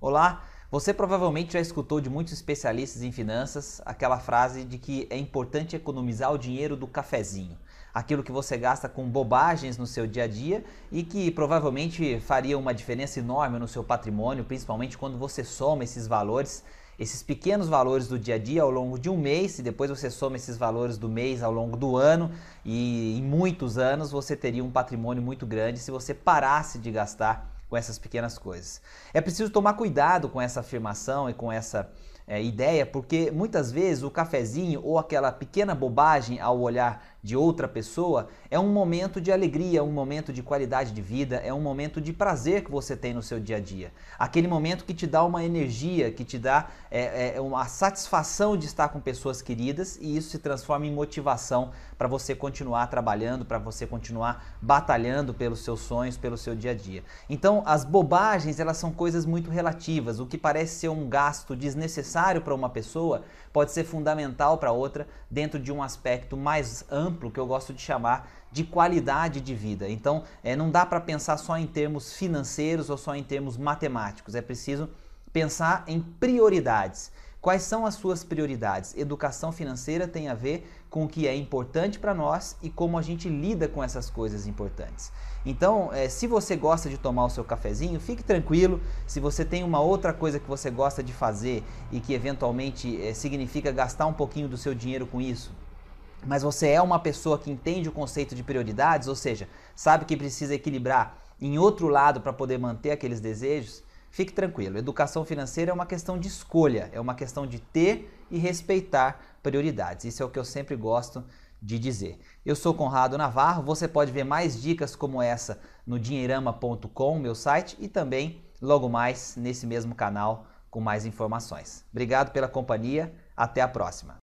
Olá, você provavelmente já escutou de muitos especialistas em finanças aquela frase de que é importante economizar o dinheiro do cafezinho, aquilo que você gasta com bobagens no seu dia a dia e que provavelmente faria uma diferença enorme no seu patrimônio, principalmente quando você soma esses valores, esses pequenos valores do dia a dia ao longo de um mês e depois você soma esses valores do mês ao longo do ano e em muitos anos você teria um patrimônio muito grande se você parasse de gastar com essas pequenas coisas. É preciso tomar cuidado com essa afirmação e com essa é, ideia, porque muitas vezes o cafezinho ou aquela pequena bobagem ao olhar de outra pessoa é um momento de alegria, um momento de qualidade de vida, é um momento de prazer que você tem no seu dia a dia. Aquele momento que te dá uma energia, que te dá é, é, uma satisfação de estar com pessoas queridas e isso se transforma em motivação para você continuar trabalhando, para você continuar batalhando pelos seus sonhos, pelo seu dia a dia. Então, as bobagens, elas são coisas muito relativas. O que parece ser um gasto desnecessário para uma pessoa pode ser fundamental para outra dentro de um aspecto mais amplo que eu gosto de chamar de qualidade de vida. Então, é, não dá para pensar só em termos financeiros ou só em termos matemáticos. É preciso pensar em prioridades. Quais são as suas prioridades? Educação financeira tem a ver com o que é importante para nós e como a gente lida com essas coisas importantes. Então, é, se você gosta de tomar o seu cafezinho, fique tranquilo. Se você tem uma outra coisa que você gosta de fazer e que eventualmente é, significa gastar um pouquinho do seu dinheiro com isso, mas você é uma pessoa que entende o conceito de prioridades, ou seja, sabe que precisa equilibrar em outro lado para poder manter aqueles desejos, Fique tranquilo, educação financeira é uma questão de escolha, é uma questão de ter e respeitar prioridades. Isso é o que eu sempre gosto de dizer. Eu sou Conrado Navarro, você pode ver mais dicas como essa no dinheirama.com, meu site, e também logo mais nesse mesmo canal com mais informações. Obrigado pela companhia, até a próxima.